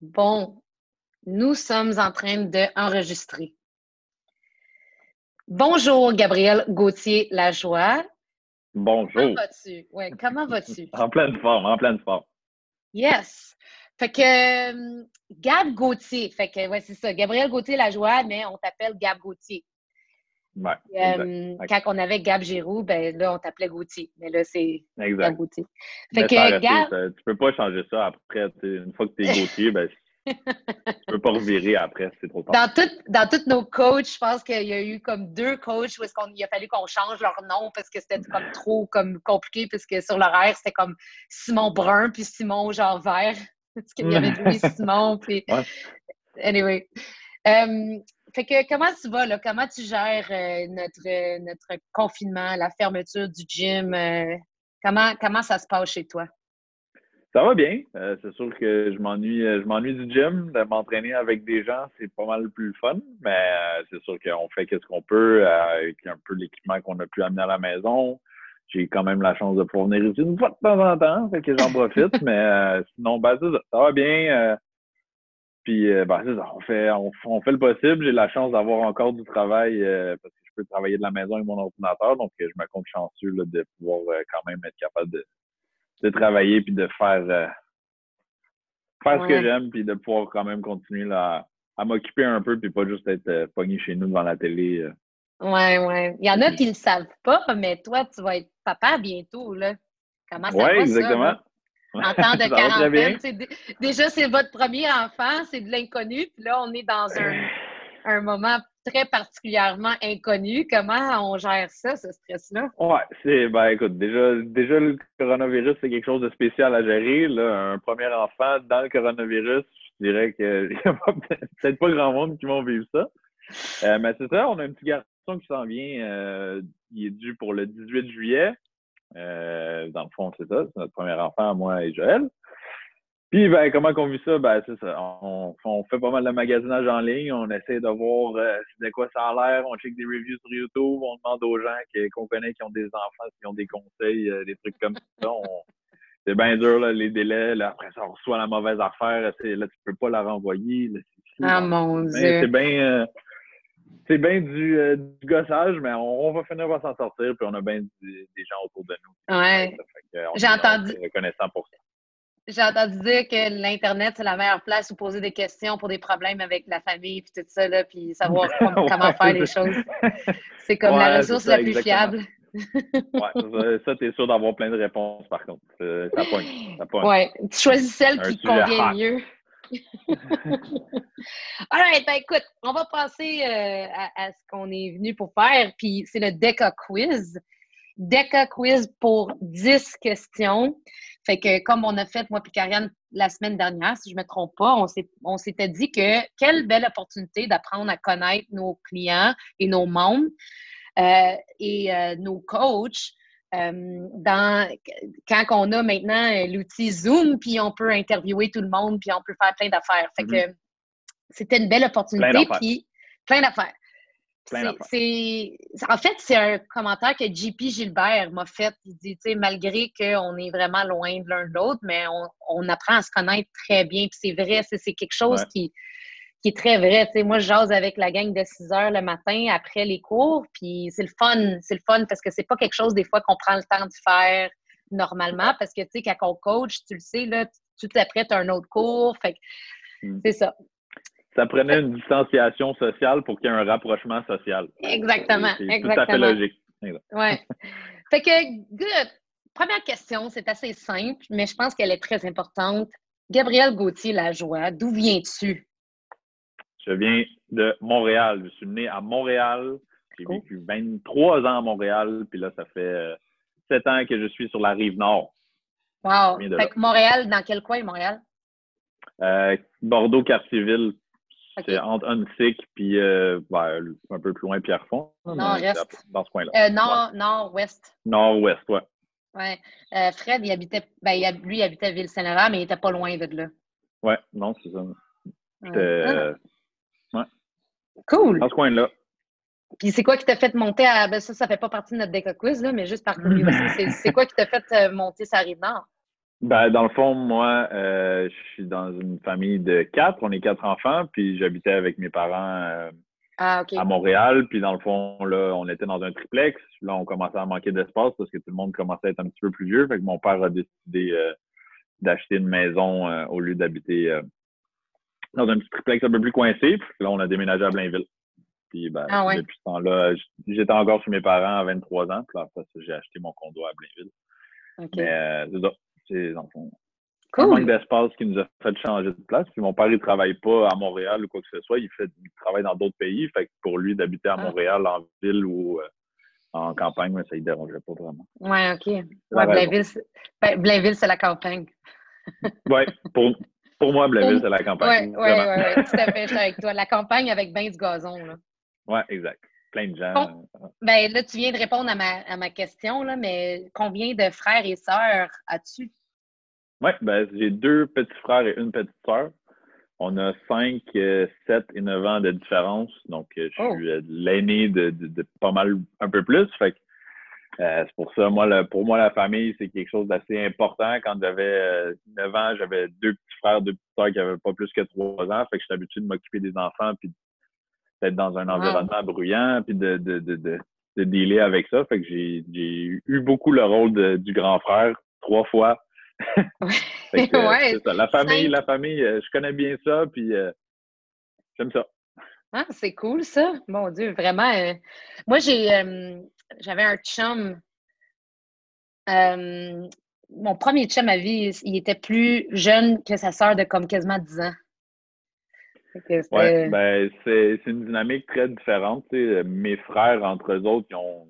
Bon, nous sommes en train d'enregistrer. Bonjour, Gabriel Gauthier-Lajoie. Bonjour. Comment vas-tu? Ouais, comment vas-tu? en pleine forme, en pleine forme. Yes. Fait que euh, Gab Gauthier, fait que ouais, c'est ça, Gabriel Gauthier-Lajoie, mais on t'appelle Gab Gauthier. Ouais, Euh, quand on avait Gab Giroux, ben là, on t'appelait Gauthier. Mais là, c'est Gab. Gauthier. Fait que Gab, ça- tu peux pas changer ça après. Une fois que tu es Gauthier, ben, tu peux pas revirer après, c'est trop tard. dans, tout- dans tous nos coachs, je pense qu'il y a eu comme deux coachs où est-ce qu'on, il a fallu qu'on change leur nom parce que c'était comme trop comme compliqué, parce que sur l'horaire, c'était comme Simon Brun puis Simon genre vert. Parce qu'il y avait Louis Simon, puis... Ouais. Anyway. Fait que comment tu vas, là? Comment tu gères euh, notre, euh, notre confinement, la fermeture du gym? euh, comment, comment ça se passe chez toi? Ça va bien. C'est sûr que je m'ennuie je m'ennuie du gym. M'entraîner avec des gens, c'est pas mal plus fun. Mais c'est sûr qu'on fait ce qu'on peut avec un peu l'équipement qu'on a pu amener à la maison. J'ai quand même la chance de pouvoir venir ici une fois de temps en temps, fait que j'en profite. mais sinon, ben, ça, ça va bien. Puis, euh, ben, ça, on fait, on, on fait le possible. J'ai la chance d'avoir encore du travail euh, parce que je peux travailler de la maison avec mon ordinateur. Donc, euh, je me compte chanceux là, de pouvoir euh, quand même être capable de, de travailler puis de faire, faire ce que j'aime puis de pouvoir quand même continuer là, à m'occuper un peu puis pas juste être pogné chez nous devant la télé. Ouais, ouais. Il y en a qui ne le savent pas, mais toi, tu vas être papa bientôt, là. Comment ça Ouais, va, ça, exactement. là? En temps de quarantaine, déjà, c'est votre premier enfant, c'est de l'inconnu, puis là, on est dans un, un moment très particulièrement inconnu. Comment on gère ça, ce stress-là? Ouais, c'est ben écoute, déjà, déjà le coronavirus, c'est quelque chose de spécial à gérer. Là, un premier enfant dans le coronavirus, je dirais que y a pas- peut-être pas grand monde qui vont vivre ça. Euh, mais c'est ça, on a un petit garçon qui s'en vient. euh, il est dû pour le 18 juillet. Euh, dans le fond, c'est ça, c'est notre premier enfant, moi et Joël. Puis, ben, comment qu'on vit ça? Ben, c'est ça. On, on fait pas mal de magasinage en ligne. On essaie de voir euh, de quoi ça a l'air. On check des reviews sur YouTube. On demande aux gens qu'on connaît qui ont des enfants, qui ont des conseils, euh, des trucs comme ça. On- C'est bien dur, là, les délais. Là, après ça, on reçoit la mauvaise affaire. Là, tu peux pas la renvoyer. Là, Ah, mon Mais Dieu! c'est bien euh, c'est bien du, euh, du gossage, mais on, on va finir par s'en sortir, puis on a bien du- des gens autour de nous. Ouais. On J'ai entendu- reconnaissant pour ça. J'ai entendu dire que l'Internet, c'est la meilleure place où poser des questions pour des problèmes avec la famille, puis tout ça, là, puis savoir com- comment Ouais, faire les choses. C'est comme Ouais, la ressource ça, la plus exactement. fiable. Ouais, ça, t'es sûr d'avoir plein de réponses, par contre. Euh, Ça pogne. Ça pogne. Ouais, tu choisis celle Un qui convient hot. mieux. All right, ben écoute, on va passer euh, à, ce qu'on est venu pour faire, puis c'est le DECA Quiz. DECA Quiz pour 10 questions. Fait que comme on a fait, moi et Karianne, la semaine dernière, si je ne me trompe pas, on s'était dit que quelle belle opportunité d'apprendre à connaître nos clients et nos membres euh, et euh, nos coachs euh, dans, quand on a maintenant euh, l'outil Zoom, puis on peut interviewer tout le monde, puis on peut faire plein d'affaires. Fait que c'était une belle opportunité. Plein d'affaires. puis plein d'affaires. C'est- En fait, c'est un commentaire que JP Gilbert m'a fait. Il dit, tu sais, malgré qu'on est vraiment loin de l'un de l'autre, mais on, on apprend à se connaître très bien. Puis c'est vrai, c'est c'est quelque chose Ouais. qui, qui est très vrai. Tu sais, moi, je jase avec la gang de 6 heures le matin après les cours, puis c'est le fun. C'est le fun parce que c'est pas quelque chose, des fois, qu'on prend le temps de faire normalement parce que, tu sais, quand on coach, tu le sais, là, tout après, tu as un autre cours. Fait que Mm. c'est ça. Ça prenait une distanciation sociale pour qu'il y ait un rapprochement social. Exactement, C'est tout à fait exactement. logique. Ouais. fait que, good. Première question, c'est assez simple, mais je pense qu'elle est très importante. Gabriel Gauthier Lajoie, d'où viens-tu? Je viens de Montréal. Je suis né à Montréal. J'ai Cool. vécu 23 ans à Montréal. Puis là, ça fait euh, 7 ans que je suis sur la rive nord. Wow. Fait là. que Montréal, dans quel coin, Montréal? Euh, Bordeaux, Quartier-Ville. Ok. C'est entre Huntsic puis euh, ben, un peu plus loin, Pierrefonds. mais Nord-Est. Dans ce coin-là. Euh, nord, nord-ouest. Nord-ouest, ouais. Ouais. Euh, Fred, il habitait, ben, lui, il habitait à Ville-Saint-Laurent, mais il était pas loin de là. Ouais, non, c'est ça. Ouais. cool. dans ce coin-là. Puis c'est quoi qui t'a fait monter à. Ben, ça, ça fait pas partie de notre déca quiz, là, mais juste par curiosité, c'est- quoi qui t'a fait euh, monter sa rive nord? Ben, dans le fond, moi, euh, je suis dans une famille de quatre. On est quatre enfants, puis j'habitais avec mes parents euh, Ah, à Montréal. Puis dans le fond, là, on était dans un triplex. Là, on commençait à manquer d'espace parce que tout le monde commençait à être un petit peu plus vieux. Fait que mon père a décidé euh, d'acheter une maison au lieu d'habiter dans un petit triplex un peu plus coincé. Puis là, on a déménagé à Blainville. Puis ben, Ah ouais. depuis ce temps-là, j'étais encore chez mes parents à 23 ans. Puis là, après ça, j'ai acheté mon condo à Blainville. Mais euh, c'est ça. C'est dans le manque Cool. d'espace qui nous a fait changer de place. Puis mon père, il travaille pas à Montréal ou quoi que ce soit. Il fait il travaille dans d'autres pays. Fait que pour lui, d'habiter à Ah. Montréal, en ville ou euh, en campagne, mais ça ne dérangeait pas vraiment. Ouais, OK. Ouais. Blainville, c'est ben, Blainville, c'est la campagne. Ouais, pour, pour moi, Blainville, c'est la campagne. vraiment. ouais, ouais, tout à fait, je suis avec toi. La campagne avec bien du gazon, là. Ouais, exact. Plein de gens. Bon. Ben là, tu viens de répondre à ma, à ma question, là, mais combien de frères et sœurs as-tu? Ouais, ben, j'ai deux petits frères et une petite sœur. On a 5, 7 et 9 ans de différence. Donc, euh, je Oh. suis euh, l'aîné de, de, de pas mal un peu plus. Fait que, euh, c'est pour ça, moi, le- pour moi, la famille, c'est quelque chose d'assez important. Quand j'avais euh, 9 ans, j'avais deux petits frères, deux petites sœurs qui avaient pas plus que 3 ans. Fait que j'étais habitué de m'occuper des enfants puis d'être dans un Wow. environnement bruyant puis de, de, de, de, de dealer avec ça. Fait que j'ai j'ai eu beaucoup le rôle de- du grand frère trois fois. Fait que, euh, ouais. c'est ça. La famille, la famille, euh, je connais bien ça, puis euh, j'aime ça. Ah, c'est cool, ça. Mon Dieu, vraiment. euh, Moi, j'ai, euh, j'avais un chum. euh, mon premier chum à vie, il était plus jeune que sa sœur de comme quasiment 10 ans. Ouais, ben c'est une dynamique très différente. Mes frères, entre eux autres, ils ont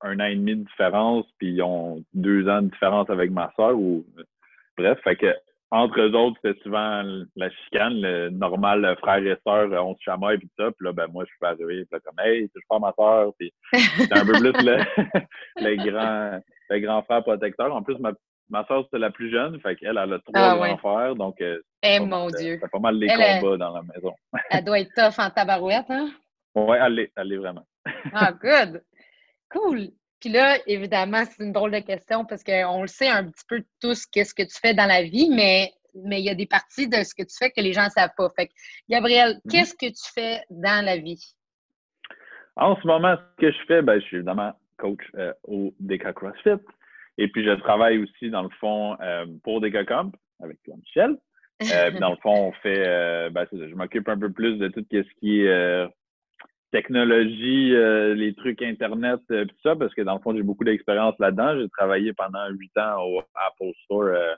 un an et demi de différence, puis ils ont deux ans de différence avec ma soeur. Ou... Bref, fait que entre eux autres, c'était souvent la chicane, le normal le frère et sœur, on se chamaille puis ça. Puis là, ben moi, je suis arrivé, puis là, comme Hey, touche pas à ma soeur, puis c'était un peu plus le, le grand le grand frère protecteur. En plus, ma, ma soeur, c'était la plus jeune, fait qu'elle, elle a trois Ah, grands ouais. frères, donc euh, Eh mon mal, euh, c'est pas mal les Elle, combats dans la maison. Elle doit être tough en tabarouette, hein? Ouais, elle l'est, elle l'est vraiment. Ah, good. Cool. Puis là, évidemment, c'est une drôle de question parce qu'on le sait un petit peu tous qu'est-ce que tu fais dans la vie, mais mais il y a des parties de ce que tu fais que les gens ne savent pas. Fait que, Gabriel, Mhm. qu'est-ce que tu fais dans la vie? En ce moment, ce que je fais, ben, je suis évidemment coach euh, au DK CrossFit. Et puis, je travaille aussi, dans le fond, euh, pour DK Comp avec Michel. Euh, puis dans le fond, on fait, euh, ben, je m'occupe un peu plus de tout ce qui est technologie, euh, les trucs Internet, euh, puis ça, parce que dans le fond, j'ai beaucoup d'expérience là-dedans. J'ai travaillé pendant huit ans au Apple Store euh,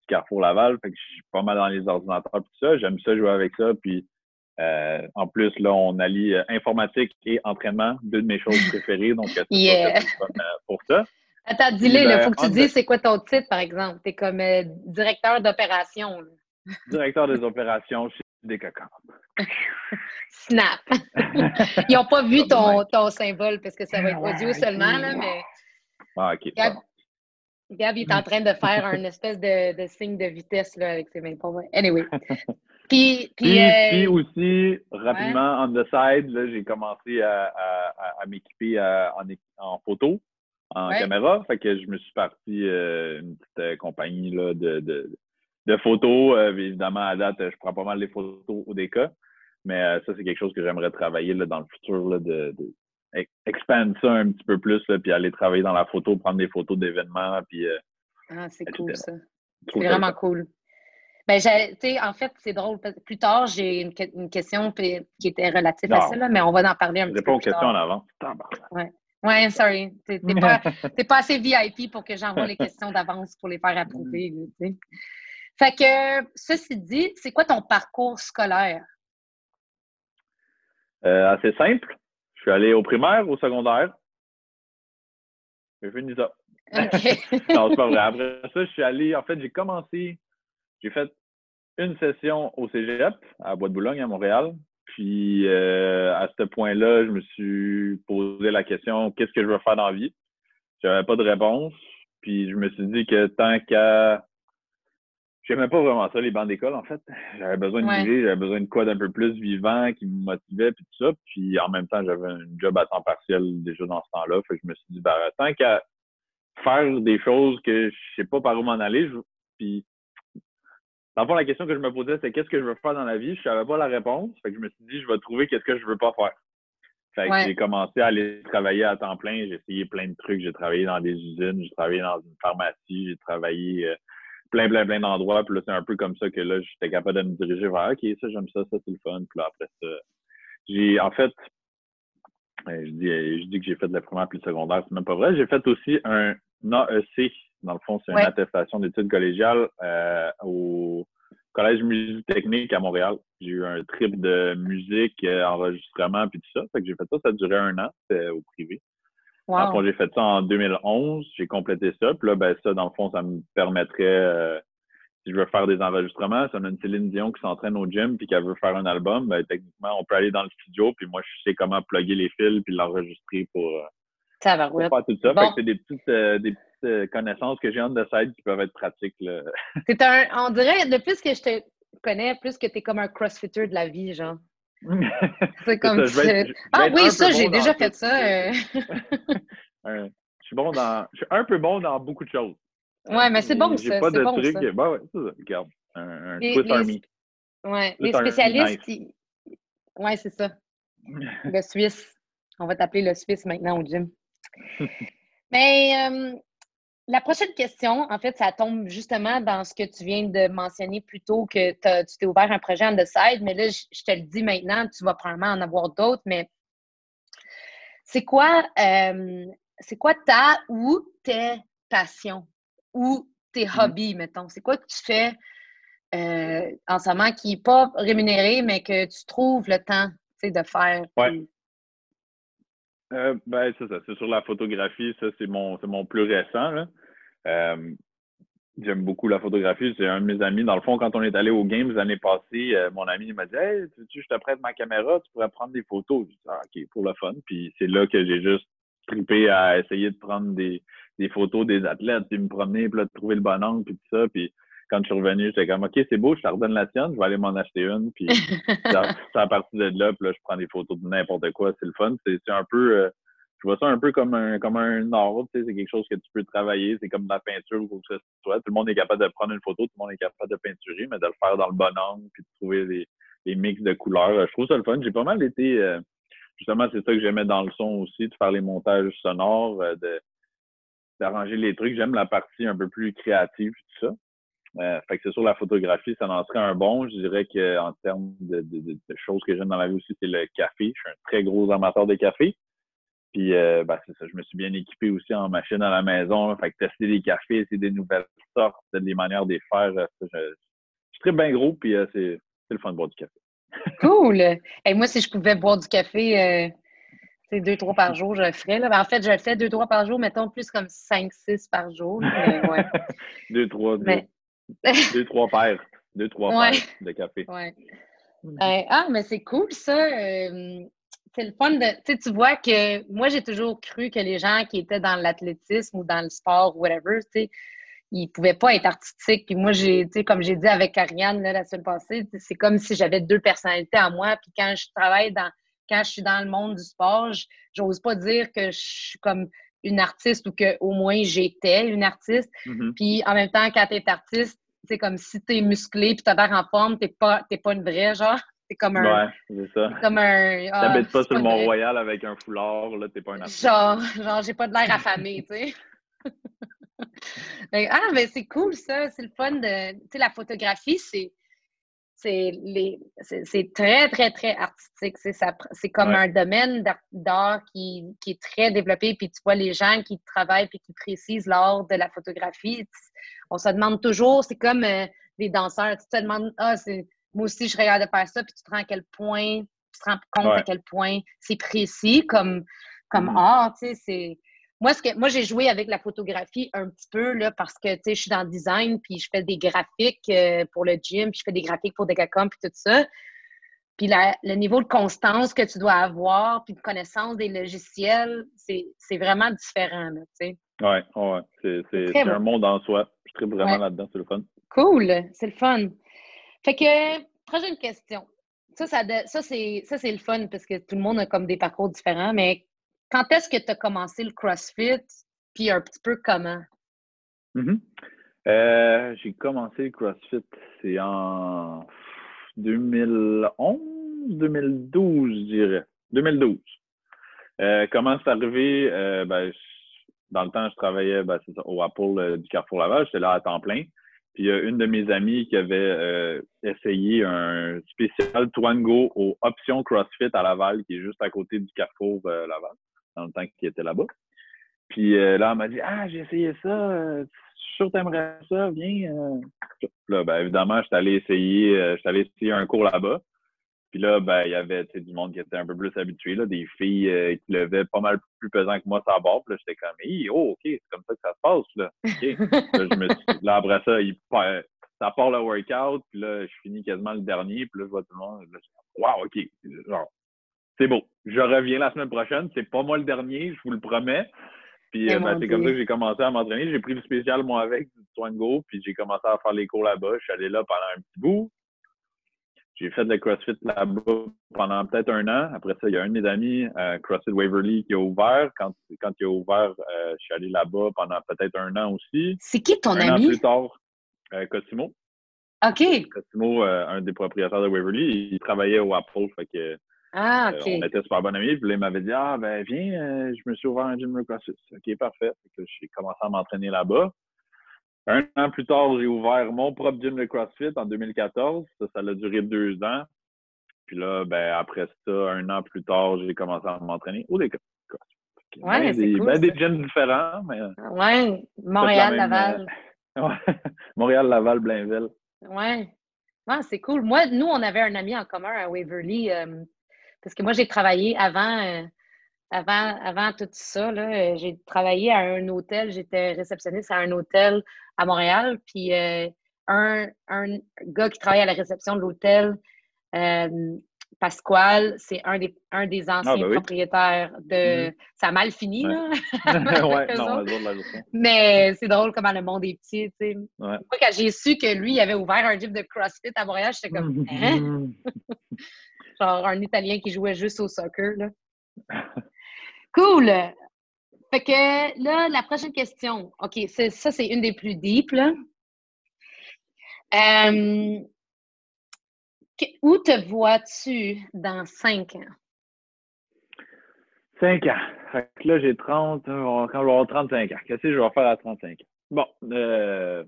du Carrefour Laval. Fait que je suis pas mal dans les ordinateurs, puis tout ça. J'aime ça jouer avec ça. Puis euh, en plus, là, on allie informatique et entraînement, deux de mes choses préférées. Donc, c'est Yeah. pour ça. Attends, dis-le, il Ben, faut que tu dises c'est quoi ton titre, par exemple? Tu es comme directeur d'opération. Directeur des opérations chez DK Comp. Snap. Ils n'ont pas vu ton, ton symbole parce que ça va être Ouais, audio seulement, là, mais Ah, OK. Gab, il est en train de faire un espèce de, de signe de vitesse là, avec ses mains. Vrai. Anyway. Puis, puis, Puis, euh, puis aussi, rapidement, on the side, là, j'ai commencé à, à, à- à m'équiper à- en, en photo, en Ouais. caméra. Fait que je me suis parti euh, une petite euh, compagnie là, de, de, de photos. Euh, évidemment, à date, je prends pas mal les photos au DK. Mais euh, ça, c'est quelque chose que j'aimerais travailler là, dans le futur, là, de, de ex- expand ça un petit peu plus, là, puis aller travailler dans la photo, prendre des photos d'événements, puis euh, ah, c'est cool ça. C'est vraiment cool. Ben, j'ai- en fait, c'est drôle. Plus tard, j'ai une, que- une question qui était relative à ça, là, mais on va en parler un petit réponds peu aux plus questions en avant. Tabarnak. Ouais, sorry. T'es pas, pas assez VIP pour que j'envoie les questions d'avance pour les faire approuver. tu sais. Fait que, ceci dit, c'est quoi ton parcours scolaire? Euh, assez simple. Je suis allé au primaire, au secondaire. J'ai fini ça. OK. Non, c'est pas vrai. Après ça, je suis allé. En fait, j'ai commencé. J'ai fait une session au Cégep, à Bois-de-Boulogne, à Montréal. Puis, euh, à ce point-là, je me suis posé la question qu'est-ce que je veux faire dans la vie? J'avais pas de réponse. Puis, je me suis dit que tant qu'à. J'aimais pas vraiment ça, les bancs d'école, en fait. J'avais besoin de Ouais. j'avais besoin de quoi d'un peu plus vivant, qui me motivait, puis tout ça. Puis, en même temps, j'avais un job à temps partiel déjà dans ce temps-là. Fait que je me suis dit, ben, tant qu'à faire des choses que je sais pas par où m'en aller, je, Puis, dans le fond, la question que je me posais, c'est qu'est-ce que je veux faire dans la vie? Je savais pas la réponse. Fait que je me suis dit, je vais trouver qu'est-ce que je veux pas faire. Fait que j'ai commencé à aller travailler à temps plein. J'ai essayé plein de trucs. J'ai travaillé dans des usines, j'ai travaillé dans une pharmacie, j'ai travaillé euh, plein, plein, plein d'endroits. Puis là, c'est un peu comme ça que là, j'étais capable de me diriger vers OK, ça, j'aime ça, ça, c'est le fun. Puis là, après ça, j'ai en fait, euh, je dis, euh, je dis que j'ai fait de la primaire puis le secondaire, c'est même pas vrai. J'ai fait aussi un AEC. Dans le fond, c'est une attestation d'études collégiales euh, au Collège musique technique à Montréal. J'ai eu un trip de musique, enregistrement puis tout ça. Fait que j'ai fait ça, ça a duré un an, c'était au privé. Wow. j'ai fait ça en 2011, j'ai complété ça. Puis là, ben, ça, dans le fond, ça me permettrait si je veux faire des enregistrements, ça a une Céline Dion qui s'entraîne au gym puis qu'elle veut faire un album, ben, techniquement, on peut aller dans le studio puis moi, je sais comment plugger les fils puis l'enregistrer pour, euh, ça va, pour faire tout ça. c'est des petites, euh, des petites euh, connaissances que j'ai en de side qui peuvent être pratiques. C'est un, on dirait, de plus que je te connais, plus que tu es comme un crossfitter de la vie, genre. c'est comme ça, Ah oui, ça, j'ai déjà fait ça. je suis bon dans. Je suis un peu bon dans beaucoup de choses. Ouais, mais c'est bon, ça. J'ai pas de bon, truc. Ça. Bah ouais, c'est ça. Regarde. Un, un les, Swiss Army. Ouais, les spécialistes. Nice. Ouais, c'est ça. le Suisse. On va t'appeler le Suisse maintenant au gym. mais euh, la prochaine question, en fait, ça tombe justement dans ce que tu viens de mentionner plus tôt, que tu t'es ouvert un projet on the side, mais là, je, te le dis maintenant, tu vas probablement en avoir d'autres, mais c'est quoi, euh, c'est quoi ta ou tes passions? ou tes mmh hobbies, mettons? C'est quoi que tu fais euh, en ce moment qui n'est pas rémunéré, mais que tu trouves le temps de faire? Euh, ben, c'est ça. C'est sur la photographie. Ça, c'est mon, mon plus récent. Euh, j'aime beaucoup la photographie. C'est un de mes amis. Dans le fond, quand on est allé aux Games l'année passée, mon ami m'a dit Hey, tu, je te prête ma caméra, tu pourrais prendre des photos. Je dis ah, OK, pour le fun. Puis c'est là que j'ai juste trippé à essayer de prendre des, des photos des athlètes, puis me promener, puis là, de trouver le bon angle, puis tout ça. Puis quand je suis revenu, j'étais comme, OK, c'est beau, je te redonne la tienne, je vais aller m'en acheter une. Puis c'est à partir de là, puis là, je prends des photos de n'importe quoi. C'est le fun. C'est un peu, euh, je vois ça un peu comme un, comme un art, tu sais, c'est quelque chose que tu peux travailler. C'est comme de la peinture ou quoi que ce soit. Tout le monde est capable de prendre une photo, tout le monde est capable de peinturer, mais de le faire dans le bon angle, puis de trouver des, des mix de couleurs. Je trouve ça le fun. J'ai pas mal été, euh, justement, c'est ça que j'aimais dans le son aussi, de faire les montages sonores, euh, de d'arranger les trucs. J'aime la partie un peu plus créative, tout ça. Euh, fait que c'est sur la photographie, ça en serait un bon. Je dirais qu'en termes de, choses que j'aime dans la vie aussi, c'est le café. Je suis un très gros amateur de café. Puis euh, ben, c'est ça, je me suis bien équipé aussi en machine à la maison. Fait que tester des cafés, essayer des nouvelles sortes, des manières de les faire. Euh, je, je, suis très bien gros, puis c'est le fun de boire du café. Cool! Et moi, si je pouvais boire du café c'est deux, trois par jour, je le ferais. Là. Ben, en fait, je le fais deux, trois par jour, mettons plus comme cinq, six par jour. ouais. deux, trois, deux, trois paires. Deux, trois paires de café. Ouais. Euh, ah, mais c'est cool ça. Euh, c'est le fun de. Tu vois que moi, j'ai toujours cru que les gens qui étaient dans l'athlétisme ou dans le sport, whatever, tu sais, ils pouvaient pas être artistiques. Puis moi, j'ai, tu sais, comme j'ai dit avec Ariane là, la semaine passée, c'est comme si j'avais deux personnalités à moi. Puis quand je travaille dans quand je suis dans le monde du sport, j'ose pas dire que je suis comme une artiste ou que au moins j'étais une artiste. Mm-hmm. Puis en même temps, quand tu es artiste, c'est comme si tu es musclé puis tu as l'air en forme, tu pas, pas une vraie, genre. C'est comme un. Ouais, c'est ça. comme un. Ah, T'habites pas sur le Mont-Royal avec un foulard, là, t'es pas un artiste. Genre, genre j'ai pas de l'air affamé, tu sais. ah, mais c'est cool ça, c'est le fun de. Tu sais, la photographie, c'est c'est très, très, très artistique. C'est comme un domaine d'art qui, est très développé. Puis tu vois les gens qui travaillent et qui précisent l'art de la photographie. On se demande toujours, c'est comme euh, les danseurs. Tu te demandes, ah, moi aussi, je regarde de faire ça. Puis tu te rends à quel point, tu te rends compte à quel point c'est précis comme, comme mm-hmm. art. Tu sais, c'est moi, ce que, moi, j'ai joué avec la photographie un petit peu là, parce que je suis dans le design, puis je fais des graphiques euh, pour le gym, puis je fais des graphiques pour Decacom, puis tout ça. Puis le niveau de constance que tu dois avoir, puis de connaissance des logiciels, c'est vraiment différent. Oui, ouais, c'est un monde en soi. Je suis vraiment là-dedans, c'est le fun. Cool, c'est le fun. Fait que, prochaine question. Ça, ça, ça c'est le fun parce que tout le monde a comme des parcours différents, mais quand est-ce que tu as commencé le CrossFit, puis un petit peu comment? Mm-hmm. Euh, j'ai commencé le CrossFit, c'est en 2011, 2012, je dirais. 2012. Euh, comment c'est arrivé? Euh, ben, dans le temps, je travaillais ben, au Apple du Carrefour Laval. J'étais là à temps plein. Puis il y a une de mes amies qui avait essayé un spécial Twango aux options CrossFit à Laval, qui est juste à côté du Carrefour Laval, dans le temps qu'il était là-bas. Puis là, elle m'a dit Ah, j'ai essayé ça, sûr t'aimerais ça, viens. Euh. Là, ben, évidemment, je suis allé essayer, euh, je allé essayer un cours là-bas. Puis là, ben, il y avait du monde qui était un peu plus habitué, là, des filles euh, qui levaient pas mal plus pesant que moi sur la barre. Puis là, j'étais comme, hey, oh, OK, c'est comme ça que ça se passe. Là, là, je me suis... après ça, ça part le workout. Puis là, je finis quasiment le dernier. Puis là, je vois tout le monde. Là, je wow, OK. Genre, c'est beau. Je reviens la semaine prochaine. C'est pas moi le dernier, je vous le promets. Puis euh, ben, c'est comme ça que j'ai commencé à m'entraîner. J'ai pris le spécial, moi, avec du Twango, puis j'ai commencé à faire les cours là-bas. Je suis allé là pendant un petit bout. J'ai fait le CrossFit là-bas pendant peut-être un an. Après ça, il y a un de mes amis, euh, CrossFit Waverly, qui a ouvert. Quand, quand il a ouvert, euh, je suis allé là-bas pendant peut-être un an aussi. C'est qui ton un ami? An plus tard, Cosimo. OK. Cosimo, un des propriétaires de Waverly, il travaillait au Apple. Fait que ah, OK. on était super bon amis. Puis là, il m'avait dit Ah, ben, viens, euh, je me suis ouvert un gym de CrossFit. OK, parfait. J'ai commencé à m'entraîner là-bas. Un an plus tard, j'ai ouvert mon propre gym de CrossFit en 2014. Ça, ça a duré deux ans. Puis là, ben, après ça, un an plus tard, j'ai commencé à m'entraîner au décor. Ouais, ben, des, cool, ben, des gyms différents. Mais... Ouais, Montréal, Laval. Euh, Montréal, Laval, Blainville. Ouais. ouais c'est cool. Moi, nous, on avait un ami en commun à Waverly. Euh, parce que moi, j'ai travaillé avant, euh, avant, avant tout ça. Euh, j'ai travaillé à un hôtel. J'étais réceptionniste à un hôtel à Montréal. Puis euh, un, un, gars qui travaille à la réception de l'hôtel, Pasquale, c'est un des, un des ah, anciens ben propriétaires de. Mm-hmm. Ça a mal fini, là. ouais, non, Mais c'est drôle comment le monde est petit, tu sais. Moi, quand j'ai su que lui, il avait ouvert un gym de CrossFit à Montréal, j'étais comme, hein? Genre un Italien qui jouait juste au soccer. Là. cool! Fait que là, la prochaine question. OK, ça, c'est une des plus deep. Là. Euh, où te vois-tu dans cinq ans? Cinq ans. Là, j'ai 30, quand je vais avoir 35 ans. Qu'est-ce que je vais faire à 35 ans? Bon, euh,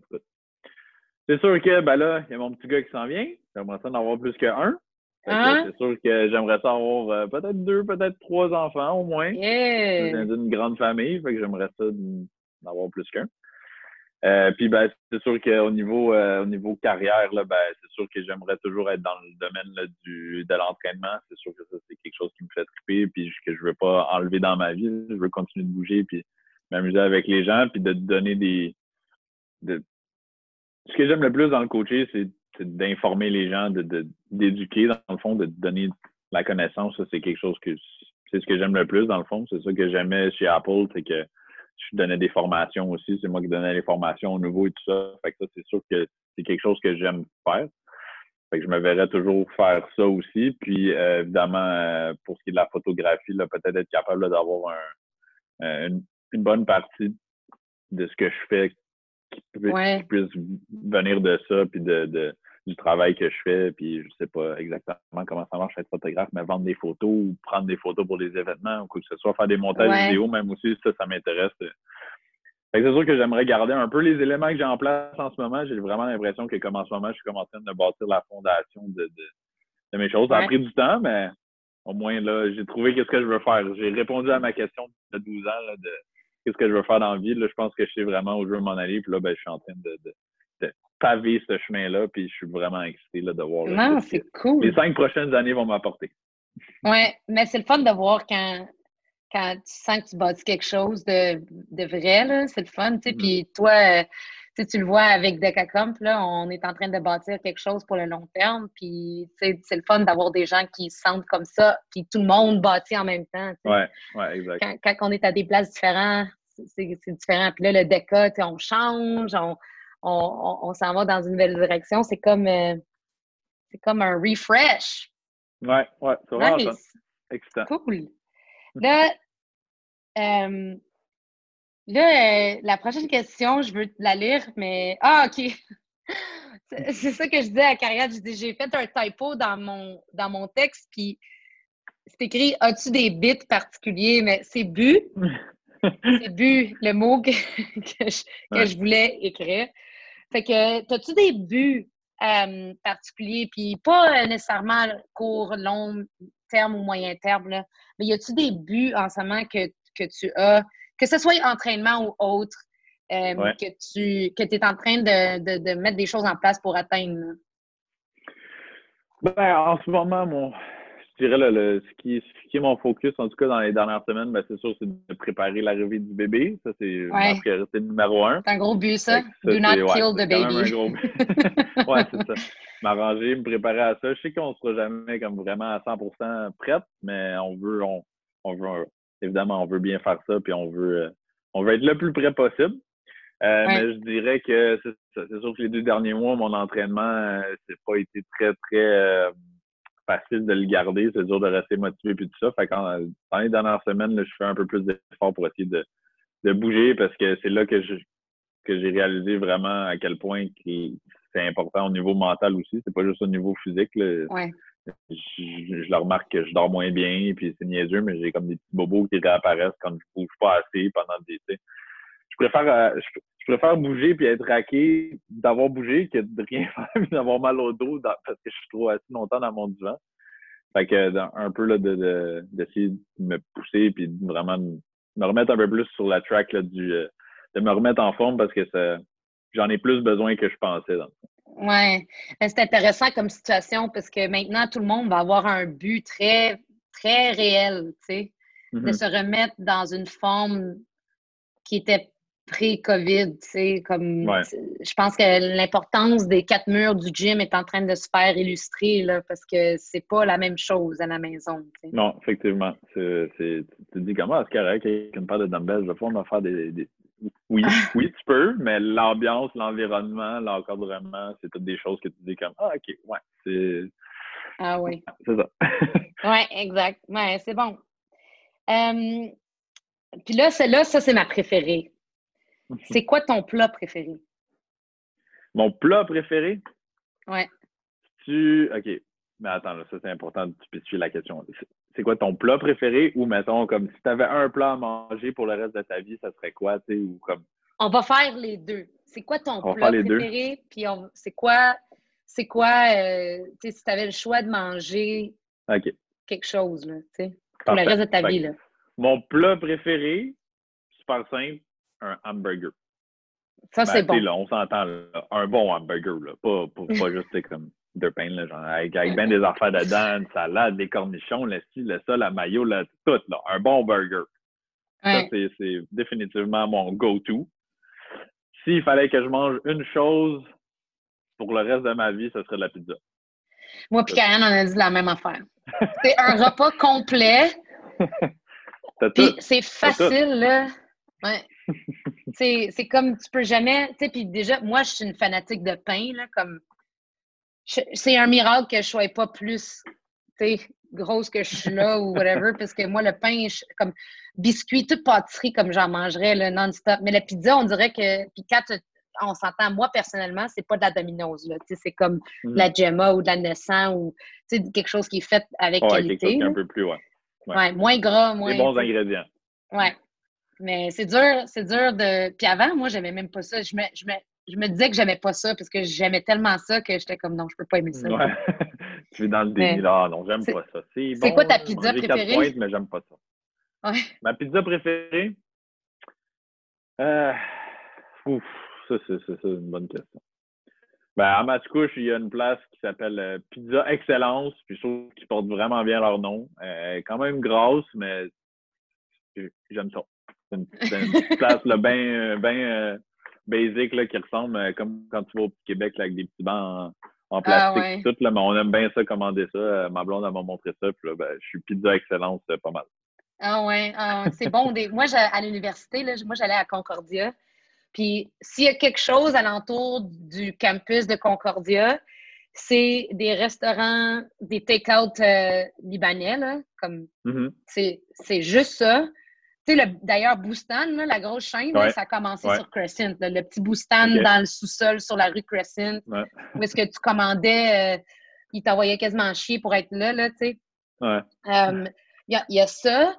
c'est sûr que ben là, il y a mon petit gars qui s'en vient. J'aimerais ça en avoir plus qu'un. Hein? C'est sûr que j'aimerais ça avoir euh, peut-être deux, peut-être trois enfants au moins. Yeah. D'une grande famille, fait que j'aimerais ça d'avoir plus qu'un. Euh, puis ben, c'est sûr qu'au niveau euh, au niveau carrière, là, ben, c'est sûr que j'aimerais toujours être dans le domaine là, du, de l'entraînement. C'est sûr que ça, c'est quelque chose qui me fait triper, puis que je veux pas enlever dans ma vie. Je veux continuer de bouger, puis m'amuser avec les gens, puis de donner des. De... Ce que j'aime le plus dans le coacher, c'est d'informer les gens, de, d'éduquer, dans le fond, de donner la connaissance. c'est quelque chose que c'est ce que j'aime le plus, dans le fond. C'est ça que j'aimais chez Apple, c'est que je donnais des formations aussi. C'est moi qui donnais les formations au nouveau et tout ça. Fait que ça, c'est sûr que c'est quelque chose que j'aime faire. Fait que je me verrais toujours faire ça aussi. Puis euh, évidemment, euh, pour ce qui est de la photographie, peut-être être capable d'avoir un, une, bonne partie de ce que je fais qui, puisse venir de ça, puis de, du travail que je fais, puis je sais pas exactement comment ça marche être photographe, mais vendre des photos ou prendre des photos pour des événements ou quoi que ce soit, faire des montages vidéo, même aussi, ça, ça m'intéresse. C'est sûr que j'aimerais garder un peu les éléments que j'ai en place en ce moment. J'ai vraiment l'impression que comme en ce moment, je suis comme en train de bâtir la fondation de, de, mes choses. Ça a pris du temps, mais au moins là, j'ai trouvé qu'est-ce que je veux faire. J'ai répondu à ma question de 12 ans là, de qu'est-ce que je veux faire dans la vie. Là, je pense que je sais vraiment où je veux m'en aller. Puis là, ben, je suis en train de, paver ce chemin-là, puis je suis vraiment excité là, de voir. non, c'est cool. Les cinq prochaines années vont m'apporter. Oui, mais c'est le fun de voir quand, quand tu sens que tu bâtis quelque chose de, de vrai, c'est le fun, tu sais. Mm-hmm. Puis toi, tu le vois avec Decacomp, là, on est en train de bâtir quelque chose pour le long terme, puis c'est le fun d'avoir des gens qui se sentent comme ça, puis tout le monde bâtit en même temps. Oui, ouais, exact. Quand, quand, on est à des places différentes, c'est différent. Puis là, le DECA, on change, on, on, s'en va dans une nouvelle direction. C'est comme, euh, c'est comme un refresh. Ouais, ouais, c'est vraiment Cool. Là, euh, Là, euh, la prochaine question, je veux la lire, mais. Ah, OK. c'est ça que je disais à Carrière. J'ai fait un typo dans mon, dans mon texte, puis c'est écrit As-tu des bits particuliers? Mais c'est bu. c'est bu, le mot que, je, voulais écrire. Fait que, as-tu des buts euh, particuliers? Puis pas nécessairement court, long terme ou moyen terme, là, mais y a-tu des buts en ce moment que, que tu as, que ce soit entraînement ou autre, euh, que tu que es en train de, de, mettre des choses en place pour atteindre? Ben, en ce moment, mon, je dirais le, ce, qui, ce, qui, est mon focus, en tout cas dans les dernières semaines, ben, c'est sûr, c'est de préparer l'arrivée du bébé. Ça, c'est ouais. le numéro un. C'est un gros but, ça. Do not kill the baby. ouais, c'est ça. M'arranger, me préparer à ça. Je sais qu'on ne sera jamais comme vraiment à 100% prête, mais on veut, on, on veut, évidemment, on veut bien faire ça, puis on veut, euh, on veut être le plus près possible. Euh, mais je dirais que c'est sûr que les deux derniers mois, mon entraînement, euh, c'est pas été très, très facile de le garder. C'est dur de rester motivé puis tout ça. Fait quand, dans les dernières semaines, je fais un peu plus d'efforts pour essayer de, de, bouger parce que c'est là que je que j'ai réalisé vraiment à quel point c'est important au niveau mental aussi. C'est pas juste au niveau physique. Ouais. Je, je, le remarque que je dors moins bien, puis c'est niaiseux, mais j'ai comme des petits bobos qui réapparaissent quand je bouge pas assez pendant des. Je préfère, euh, je, préfère bouger puis être raqué d'avoir bougé que de rien faire et d'avoir mal au dos parce que je suis trop assis longtemps dans mon divan. Fait que un peu là, de, d'essayer de, me pousser puis de vraiment me remettre un peu plus sur la track là, du euh, de me remettre en forme parce que ça j'en ai plus besoin que je pensais dans Oui. Ben, c'est intéressant comme situation parce que maintenant, tout le monde va avoir un but très, très réel, tu sais, de mm-hmm. se remettre dans une forme qui était pré-COVID, tu sais, comme je pense que l'importance des quatre murs du gym est en train de se faire illustrer là, parce que c'est pas la même chose à la maison. Non, effectivement. Tu te dis comment c'est correct avec une paire de dumbbells, le fond, on va faire des, Oui, oui, tu peux, mais l'ambiance, l'environnement, l'encadrement, c'est toutes des choses que tu dis comme Ah, ok, ouais, c'est. Ah oui. C'est ça. oui, exact. Ouais, c'est bon. Puis là, celle-là, ça, c'est ma préférée. C'est quoi ton plat préféré? Mon plat préféré? Ouais. Tu. OK. Mais attends, ça, c'est important de spécifier la question. C'est quoi ton plat préféré? Ou mettons, comme si tu avais un plat à manger pour le reste de ta vie, ça serait quoi, tu sais? Ou comme. On va faire les deux. C'est quoi ton plat préféré? Puis c'est quoi. C'est quoi, euh, tu sais, si tu avais le choix de manger quelque chose, là, tu sais, pour le reste de ta vie, là. Mon plat préféré, super simple, un hamburger. Ça, c'est ben, bon. Là, on s'entend, un bon hamburger, là. Pas, pas, juste comme deux pains, là, genre, avec, avec bien des affaires dedans, une salade, des cornichons, le style, le sol, la maillot, là, tout, là. Un bon burger. Ça, c'est définitivement mon go-to. S'il fallait que je mange une chose pour le reste de ma vie, ce serait de la pizza. Moi puis Karen, on a dit la même affaire. C'est un repas complet. C'est facile, là. Ouais. C'est comme tu peux jamais. Tu sais, puis déjà, moi, je suis une fanatique de pain, là, comme. C'est un miracle que je sois pas plus, tu sais, grosse que je suis là ou whatever, parce que moi, le pain, comme biscuit, toute pâtisserie, comme j'en mangerais, là, non-stop. Mais la pizza, on dirait que. Puis quand on s'entend, moi, personnellement, c'est pas de la Domino's, là. Tu sais, c'est comme de la mm. Gemma ou de la Nessan ou, tu sais, quelque chose qui est fait avec ouais, qualité. Quelque chose un peu plus, ouais. Ouais. moins gras, moins. Des bons ingrédients. Ouais. Mais c'est dur, c'est dur de. Puis avant, moi, j'aimais même pas ça. Je me, je me, je me disais que j'aimais pas ça parce que j'aimais tellement ça que j'étais comme non, je peux pas aimer ça. Ouais. tu es dans le déni là. non, j'aime pas ça. C'est bon, quoi ta pizza préférée? Pointes, mais j'aime pas ça. Ouais. Ma pizza préférée? Euh... Ouf, ça, c'est une bonne question. Ben, à Mascouche, il y a une place qui s'appelle euh, Pizza Excellence, puis je trouve qu'ils portent vraiment bien leur nom. Euh, quand même grosse, mais j'aime ça. C'est une, petite place bien ben, euh, basique là, qui ressemble euh, comme quand tu vas au Québec avec des petits bancs en, ah, plastique. tout, là, mais on aime bien ça, commander ça. Euh, ma blonde m'a montré ça. Puis là, ben, je suis pizza excellence pas mal. Ah ouais, ah, c'est bon. Des... Moi, à l'université, moi, j'allais à Concordia. Puis s'il y a quelque chose alentour du campus de Concordia, c'est des restaurants, des take-out libanais, là, comme mm-hmm. c'est juste ça Tu sais, d'ailleurs, Boostan, la grosse chaîne, ça a commencé sur Crescent. le petit Boostan dans le sous-sol sur la rue Crescent. Où est-ce que tu commandais, euh, il t'envoyait quasiment chier pour être là, là tu sais. Euh, il y, a, ça.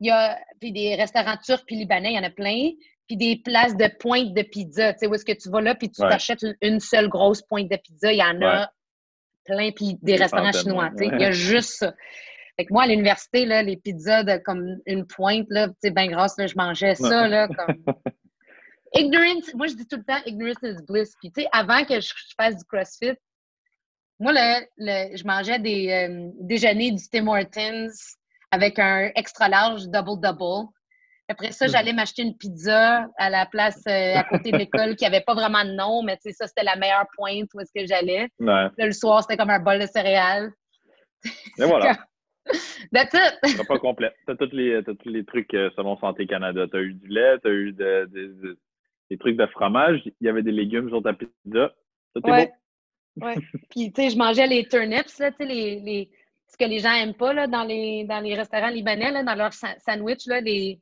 Il y a puis des restaurants turcs puis libanais, il y en a plein. Puis des places de pointe de pizza. Tu sais, où est-ce que tu vas là puis tu t'achètes une, seule grosse pointe de pizza. Il y en a plein. Puis des restaurants chinois. Tu sais, il y a juste ça. Fait que moi, à l'université, là, les pizzas de comme une pointe, là, tu sais, ben grosse, là, je mangeais ça, là, comme... Ignorance, moi, je dis tout le temps, ignorance is bliss. Puis, tu sais, avant que je, fasse du CrossFit, moi, le, je mangeais des euh, déjeuners du Tim Hortons avec un extra large double-double. Après ça, j'allais hmm. m'acheter une pizza à la place euh, à côté de l'école qui n'avait pas vraiment de nom, mais tu sais, ça, c'était la meilleure pointe où est-ce que j'allais. le soir, c'était comme un bol de céréales. Et voilà. That's it! Pas complet. T'as tous les, tous les trucs euh, selon Santé Canada. T'as eu du lait, t'as eu des trucs de fromage, il y avait des légumes sur ta pizza. Tout ouais. Bon. ouais. Puis, tu sais, je mangeais les turnips, là, tu sais, les, les, ce que les gens aiment pas, là, dans les, dans les restaurants libanais, là, dans leur sandwich, là, les...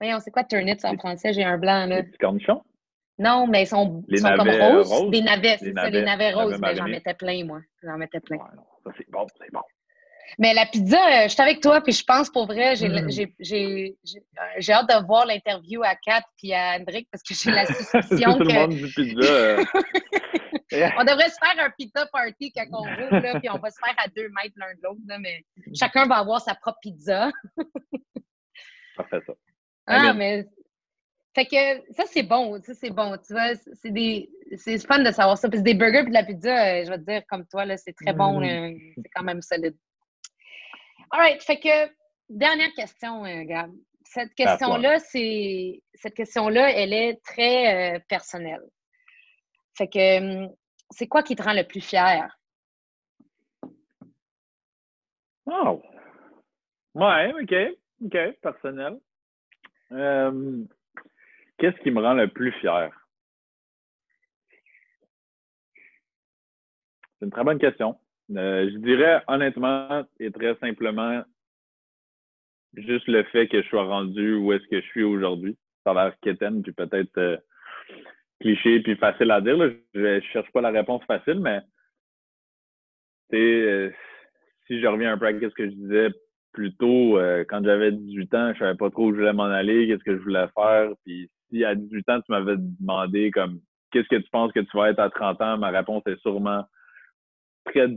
Voyons, c'est quoi turnips en français? J'ai un blanc, là. Les cornichons? Non, mais ils sont, sont comme roses. Des navets, c'est ça, les navets roses. Mais j'en mettais plein, moi. J'en mettais plein. Ouais, non, ça, c'est bon, c'est bon. Mais la pizza, euh, je suis avec toi, puis je pense pour vrai, j'ai mm. j'ai hâte de voir l'interview à Kat puis à Hendrik parce que j'ai la suspicion Tout que. Le monde du pizza. Euh. on devrait se faire un pizza party quand on roule, là, puis on va se faire à deux mètres l'un de l'autre, mais chacun va avoir sa propre pizza. Parfait, ça. Ah, mais. Fait que ça, c'est bon. Ça, c'est bon. Tu vois, c'est des. C'est fun de savoir ça. Puis des burgers et de la pizza, euh, je vais te dire, comme toi, là, c'est très bon. Mm. C'est quand même solide. All right. Fait que, dernière question, euh, Gab. Cette question-là, c'est. Cette question-là, elle est très euh, personnelle. Fait que, hum, c'est quoi qui te rend le plus fier? Oh! Ouais, OK. OK, personnel. Hum, qu'est-ce qui me rend le plus fier? C'est une très bonne question. Euh, je dirais honnêtement et très simplement juste le fait que je sois rendu où est-ce que je suis aujourd'hui. Ça a l'air quétaine, puis peut-être euh, cliché, puis facile à dire. Je ne cherche pas la réponse facile, mais euh, si je reviens un peu à ce que je disais plus tôt, quand j'avais 18 ans, je savais pas trop où je voulais m'en aller, qu'est-ce que je voulais faire. Puis si à 18 ans, tu m'avais demandé comme qu'est-ce que tu penses que tu vas être à 30 ans, ma réponse est sûrement très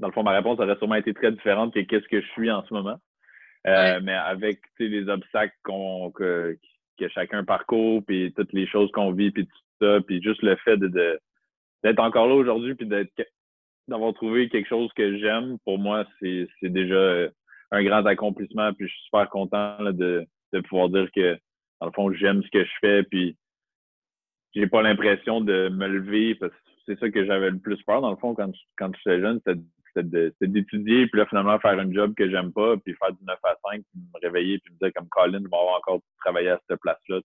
dans le fond, ma réponse aurait sûrement été très différente que qu'est-ce que je suis en ce moment. Euh, mais avec les obstacles qu'on que, que, chacun parcourt, puis toutes les choses qu'on vit, puis tout ça, puis juste le fait de, d'être encore là aujourd'hui, puis d'être d'avoir trouvé quelque chose que j'aime, pour moi, c'est, c'est déjà un grand accomplissement. Puis je suis super content de, de pouvoir dire que, dans le fond, j'aime ce que je fais, puis j'ai pas l'impression de me lever parce que c'est ça que j'avais le plus peur, dans le fond, quand, quand j'étais jeune, c'était c'était d'étudier, puis là, finalement, faire un job que j'aime pas, puis faire du 9 à 5, puis me réveiller, puis me dire comme Colin, je vais avoir encore travailler à cette place-là.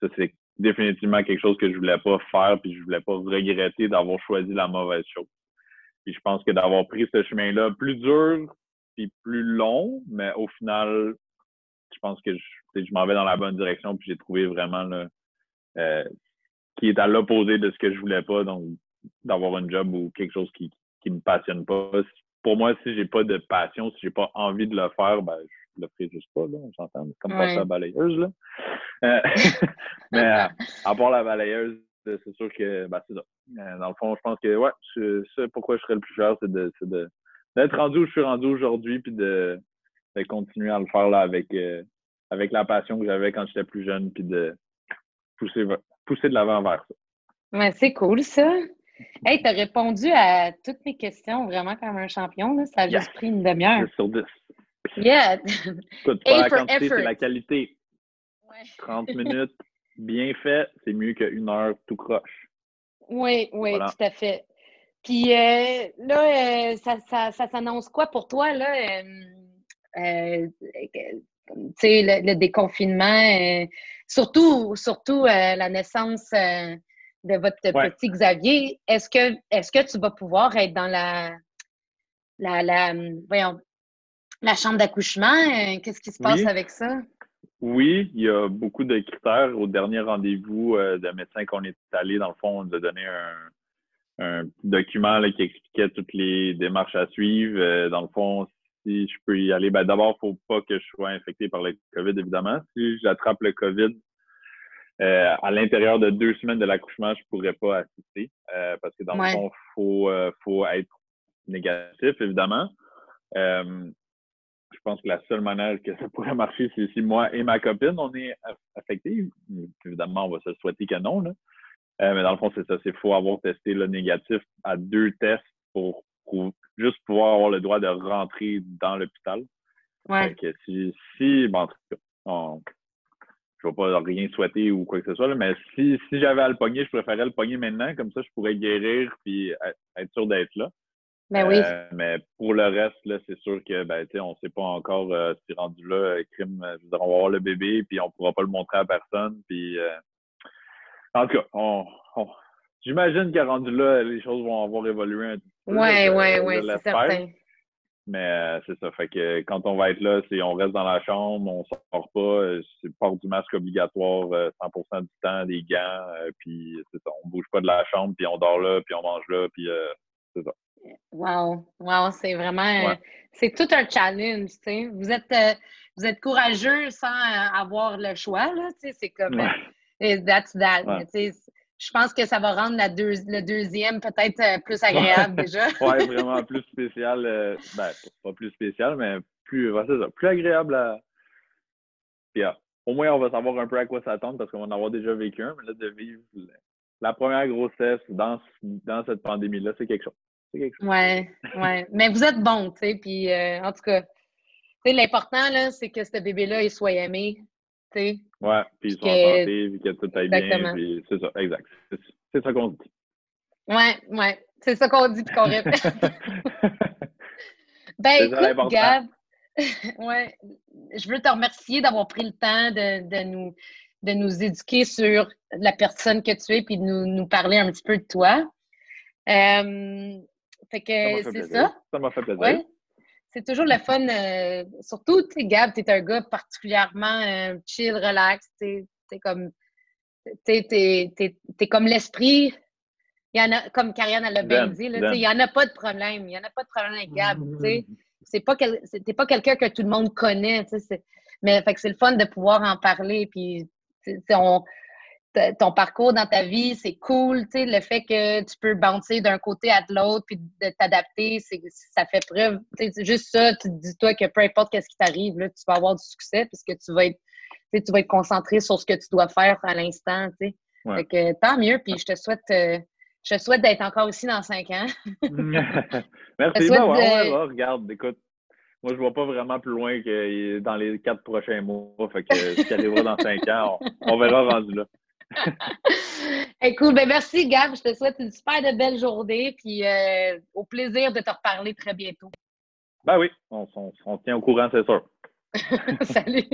Ça, c'est définitivement quelque chose que je voulais pas faire, puis je voulais pas regretter d'avoir choisi la mauvaise chose. Puis je pense que d'avoir pris ce chemin-là plus dur, puis plus long, mais au final, je pense que je, je m'en vais dans la bonne direction, puis j'ai trouvé vraiment là, euh, qui est à l'opposé de ce que je voulais pas, donc d'avoir un job ou quelque chose qui, qui me passionne pas. Pour moi, si j'ai pas de passion, si j'ai pas envie de le faire, ben, je le ferai juste pas, là, on s'entend. comme passer la balayeuse, là. Euh, mais euh, à part la balayeuse, c'est sûr que, ben, c'est ça. Euh, dans le fond, je pense que, ouais, c'est pourquoi je serais le plus fier, c'est de, de, d'être rendu où je suis rendu aujourd'hui, puis de, de, continuer à le faire, là, avec, avec la passion que j'avais quand j'étais plus jeune, puis de pousser, pousser de l'avant vers ça. Ouais, c'est cool, ça. Hey, tu as répondu à toutes mes questions vraiment comme un champion. Là. Ça a juste pris une demi-heure. 10 sur 10. Yeah. Écoute, pas la quantité, c'est la qualité. 30 minutes bien fait, c'est mieux qu'une heure tout croche. Oui, oui, tout à fait. Puis euh, là, euh, ça, ça, ça s'annonce quoi pour toi, là? Euh, tu sais, le, le, déconfinement, surtout, surtout la naissance de votre petit Xavier, est-ce que, est que tu vas pouvoir être dans la, la, la, voyons, La chambre d'accouchement, euh, qu'est-ce qui se passe avec ça? Oui, il y a beaucoup de critères. Au dernier rendez-vous euh, de médecin qu'on est allé, dans le fond, on nous a donné un, document qui expliquait toutes les démarches à suivre. Euh, dans le fond, si je peux y aller, ben d'abord, il ne faut pas que je sois infecté par le COVID, évidemment. Si j'attrape le COVID, à l'intérieur de deux semaines de l'accouchement, je ne pourrais pas assister parce que dans le fond, il faut, faut être négatif, évidemment. Euh, je pense que la seule manière que ça pourrait marcher, c'est si moi et ma copine, on est affectés. Évidemment, on va se souhaiter que non. Euh, mais dans le fond, c'est ça. C'est faut avoir testé le négatif à deux tests pour, juste pouvoir avoir le droit de rentrer dans l'hôpital. Ouais. si, si bon, en tout cas, je ne vais pas rien souhaiter ou quoi que ce soit, mais si, si j'avais à le pogner, je préférerais le pogner maintenant. Comme ça, je pourrais guérir et être sûr d'être là. Ben oui. Euh, mais pour le reste, là, c'est sûr que ben, on ne sait pas encore euh, si rendu là, euh, crime, je veux dire, on va voir le bébé, puis on ne pourra pas le montrer à personne. Puis en tout cas, on, j'imagine qu'à rendu là, les choses vont avoir évolué un petit peu. Oui, oui, oui, c'est certain. Mais c'est ça. Fait que quand on va être là, c'est on reste dans la chambre, on sort pas, c'est port du masque obligatoire 100% du temps, des gants, puis c'est ça. On bouge pas de la chambre, puis on dort là, puis on mange là, puis c'est ça. Wow, wow, c'est vraiment, euh, c'est tout un challenge, tu sais. Vous êtes, euh, vous êtes courageux sans euh, avoir le choix, là, tu sais, c'est comme, that's that, je pense que ça va rendre la le deuxième peut-être plus agréable déjà. oui, vraiment plus spécial, ben, pas plus spécial, mais plus, c'est ça, plus agréable à, Puis, au moins, on va savoir un peu à quoi s'attendre parce qu'on va en avoir déjà vécu un, mais là, de vivre la première grossesse dans, dans cette pandémie-là, c'est quelque chose. Oui, ouais. Mais vous êtes bon, tu sais. Puis, euh, en tout cas, l'important, là, c'est que ce bébé-là, il soit aimé, sais. Ouais, puis il soit en santé, puis que tout aille bien. Puis c'est ça, exact. C'est ça qu'on dit. Ouais, ouais. C'est ça qu'on dit, puis qu'on répète. ben, écoute, Gab, ouais, je veux te remercier d'avoir pris le temps de, de, nous, de nous éduquer sur la personne que tu es, puis de nous, nous parler un petit peu de toi. Euh, fait que c'est ça. Ça m'a fait plaisir. C'est toujours le fun. Euh, surtout, tu sais, Gab, tu es un gars particulièrement euh, chill, relax. Tu es comme. Tu es, comme l'esprit. Il y en a, comme Karianne l'a bien dit, il n'y en a pas de problème. Il n'y en a pas de problème avec Gab. Tu sais. pas, quel, pas quelqu'un que tout le monde connaît. Mais fait que c'est le fun de pouvoir en parler. Puis, on, ton parcours dans ta vie, c'est cool, tu sais, le fait que tu peux bouncer d'un côté à l'autre puis de t'adapter, ça fait preuve, tu sais, juste ça, tu te dis-toi que peu importe qu'est-ce qui t'arrive, là, tu vas avoir du succès puisque tu vas être, tu vas être concentré sur ce que tu dois faire à l'instant, tu sais. Fait que tant mieux, puis je te souhaite, euh, je souhaite d'être encore ici dans cinq ans. Merci. Ouais, regarde, écoute, moi, je vois pas vraiment plus loin que dans les quatre prochains mois. Fait que ce qui arrivera dans cinq ans, on, on verra rendu là. Écoute, ben merci Gab, je te souhaite une super de belle journée, puis euh, au plaisir de te reparler très bientôt. Ben oui, on, on, on tient au courant, c'est sûr. Salut!